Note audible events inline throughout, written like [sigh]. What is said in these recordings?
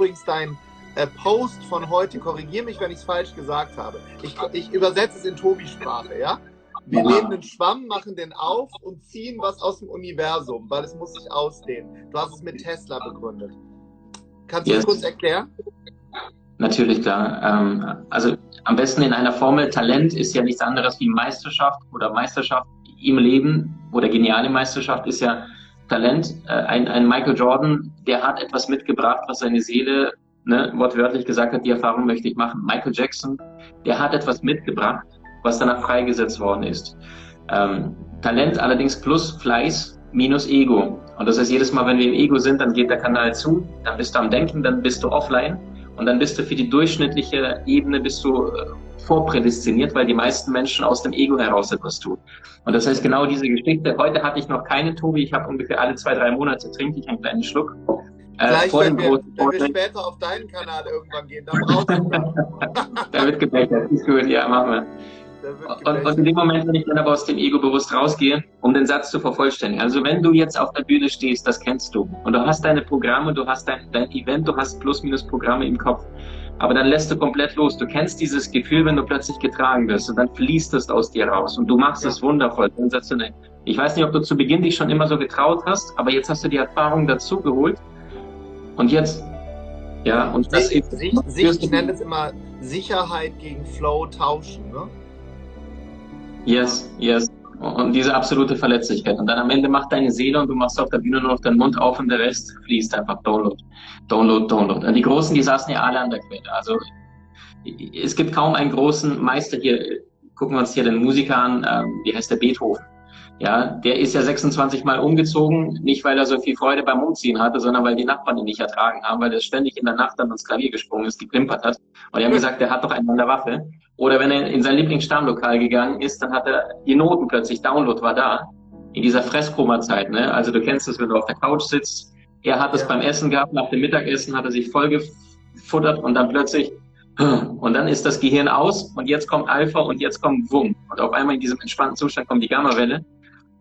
Übrigens dein äh, Post von heute, korrigiere mich, wenn ich es falsch gesagt habe. Ich, ich übersetze es in Tobi-Sprache, ja? Wir nehmen den Schwamm, machen den auf und ziehen was aus dem Universum, weil es muss sich ausdehnen. Du hast es mit Tesla begründet. Kannst du yes. das kurz erklären? Natürlich, klar. Ähm, also am besten in einer Formel, Talent ist ja nichts anderes wie Meisterschaft oder Meisterschaft im Leben oder geniale Meisterschaft ist ja Talent. Äh, ein, ein Michael Jordan, der hat etwas mitgebracht, was seine Seele ne, wortwörtlich gesagt hat, die Erfahrung möchte ich machen. Michael Jackson, der hat etwas mitgebracht, was danach freigesetzt worden ist. Ähm, Talent allerdings plus Fleiß minus Ego. Und das heißt, jedes Mal, wenn wir im Ego sind, dann geht der Kanal zu, dann bist du am Denken, dann bist du offline und dann bist du für die durchschnittliche Ebene bist du äh, vorprädestiniert, weil die meisten Menschen aus dem Ego heraus etwas tun. Und das heißt, genau diese Geschichte, heute hatte ich noch keinen Tobi, ich habe ungefähr alle zwei, drei Monate trinke ich einen kleinen Schluck. Äh, Gleich, wenn, wir, wenn wir später auf deinen Kanal irgendwann gehen, dann brauchst du [laughs] Da wird gebechert, ist gut, ja, machen wir. Und, und, in dem Moment, wenn ich dann aber aus dem Ego bewusst rausgehe, um den Satz zu vervollständigen. Also wenn du jetzt auf der Bühne stehst, das kennst du. Und du hast deine Programme, du hast dein, dein Event, du hast Plus-Minus-Programme im Kopf. Aber dann lässt du komplett los. Du kennst dieses Gefühl, wenn du plötzlich getragen wirst und dann fließt es aus dir raus und du machst ja. es wundervoll, sensationell. Ich weiß nicht, ob du zu Beginn dich schon immer so getraut hast, aber jetzt hast du die Erfahrung dazu geholt und jetzt, ja, und das ist. Ich nenne es immer Sicherheit gegen Flow tauschen, ne? Yes, yes. Und diese absolute Verletzlichkeit. Und dann am Ende macht deine Seele und du machst auf der Bühne nur noch deinen Mund auf und der Rest fließt einfach Download, Download, Download. Und die Großen, die saßen ja alle an der Quelle. Also es gibt kaum einen großen Meister hier. Gucken wir uns hier den Musiker an, ähm, wie heißt der Beethoven? Ja, der ist ja 26 Mal umgezogen, nicht weil er so viel Freude beim Umziehen hatte, sondern weil die Nachbarn ihn nicht ertragen haben, weil er ständig in der Nacht dann ins Klavier gesprungen ist, geklimpert hat. Und die haben gesagt, der hat doch einen an der Waffe. Oder wenn er in sein Lieblingsstammlokal gegangen ist, dann hat er die Noten plötzlich, Download war da. In dieser Fresskoma-Zeit, ne? Also du kennst es, wenn du auf der Couch sitzt. Er hat es ja. beim Essen gehabt, nach dem Mittagessen hat er sich voll gefuttert und dann plötzlich und dann ist das Gehirn aus und jetzt kommt Alpha und jetzt kommt Wum. Und auf einmal in diesem entspannten Zustand kommt die Gamma-Welle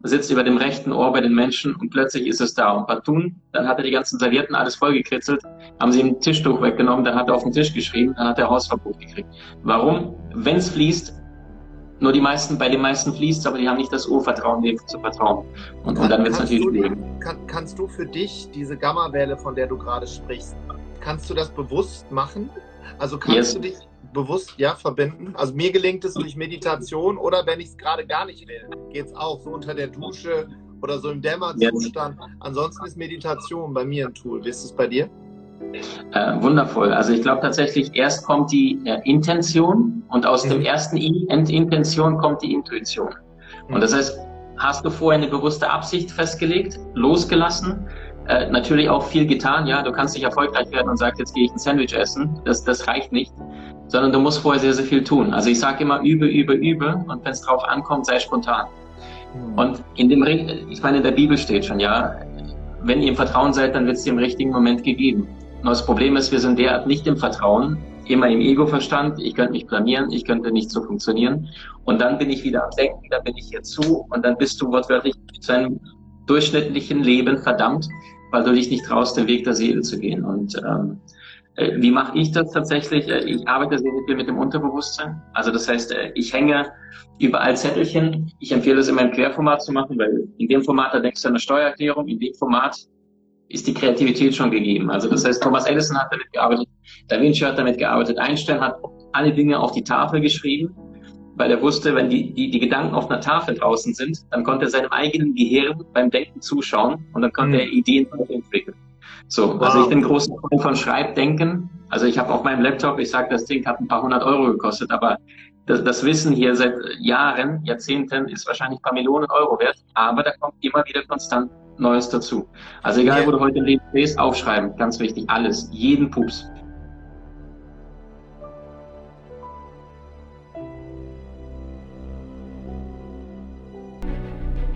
sitzt über dem rechten Ohr bei den Menschen und plötzlich ist es da. Und Patun, dann hat er die ganzen Servietten alles vollgekritzelt, haben sie ihm Tischtuch weggenommen, dann hat er auf den Tisch geschrieben, dann hat er Hausverbot gekriegt. Warum? Wenn es fließt, nur die meisten, bei den meisten fließt aber die haben nicht das Urvertrauen, dem zu vertrauen. Und, kann, und dann wird es natürlich leben. Kann, kannst du für dich diese Gamma-Welle, von der du gerade sprichst, kannst du das bewusst machen? Also kannst yes. du dich bewusst ja verbinden. Also mir gelingt es durch Meditation oder wenn ich es gerade gar nicht will, geht es auch so unter der Dusche oder so im Dämmerzustand. Ansonsten ist Meditation bei mir ein Tool. Wie ist es bei dir? Äh, wundervoll. Also ich glaube tatsächlich, erst kommt die äh, Intention und aus mhm. dem ersten I Intention kommt die Intuition. Mhm. Und das heißt, hast du vorher eine bewusste Absicht festgelegt, losgelassen, äh, natürlich auch viel getan. Ja, du kannst nicht erfolgreich werden und sagst, jetzt gehe ich ein Sandwich essen. Das, das reicht nicht sondern du musst vorher sehr, sehr viel tun. Also ich sage immer, übe, übe, übe und wenn es drauf ankommt, sei spontan. Mhm. Und in dem, ich meine, in der Bibel steht schon, ja, wenn ihr im Vertrauen seid, dann wird es dir im richtigen Moment gegeben. Nur das Problem ist, wir sind derart nicht im Vertrauen, immer im Ego-Verstand, ich könnte mich blamieren, ich könnte nicht so funktionieren. Und dann bin ich wieder am Denken, dann bin ich hier zu und dann bist du wortwörtlich zu einem durchschnittlichen Leben verdammt, weil du dich nicht traust, den Weg der Seele zu gehen. Und ähm, äh, wie mache ich das tatsächlich? Äh, ich arbeite sehr viel mit dem Unterbewusstsein. Also das heißt, äh, ich hänge überall Zettelchen. Ich empfehle es immer im Querformat zu machen, weil in dem Format, da denkst du an eine Steuererklärung, in dem Format ist die Kreativität schon gegeben. Also das heißt, Thomas Edison hat damit gearbeitet, Da Vinci hat damit gearbeitet, Einstein hat alle Dinge auf die Tafel geschrieben, weil er wusste, wenn die, die, die Gedanken auf einer Tafel draußen sind, dann konnte er seinem eigenen Gehirn beim Denken zuschauen und dann konnte mhm. er Ideen entwickeln. So, wow. also ich bin großer Freund von Schreibdenken. Also ich habe auf meinem Laptop, ich sage, das Ding hat ein paar hundert Euro gekostet, aber das, das Wissen hier seit Jahren, Jahrzehnten ist wahrscheinlich ein paar Millionen Euro wert, aber da kommt immer wieder konstant Neues dazu. Also egal, ja. wo du heute lebst, aufschreiben, ganz wichtig, alles, jeden Pups.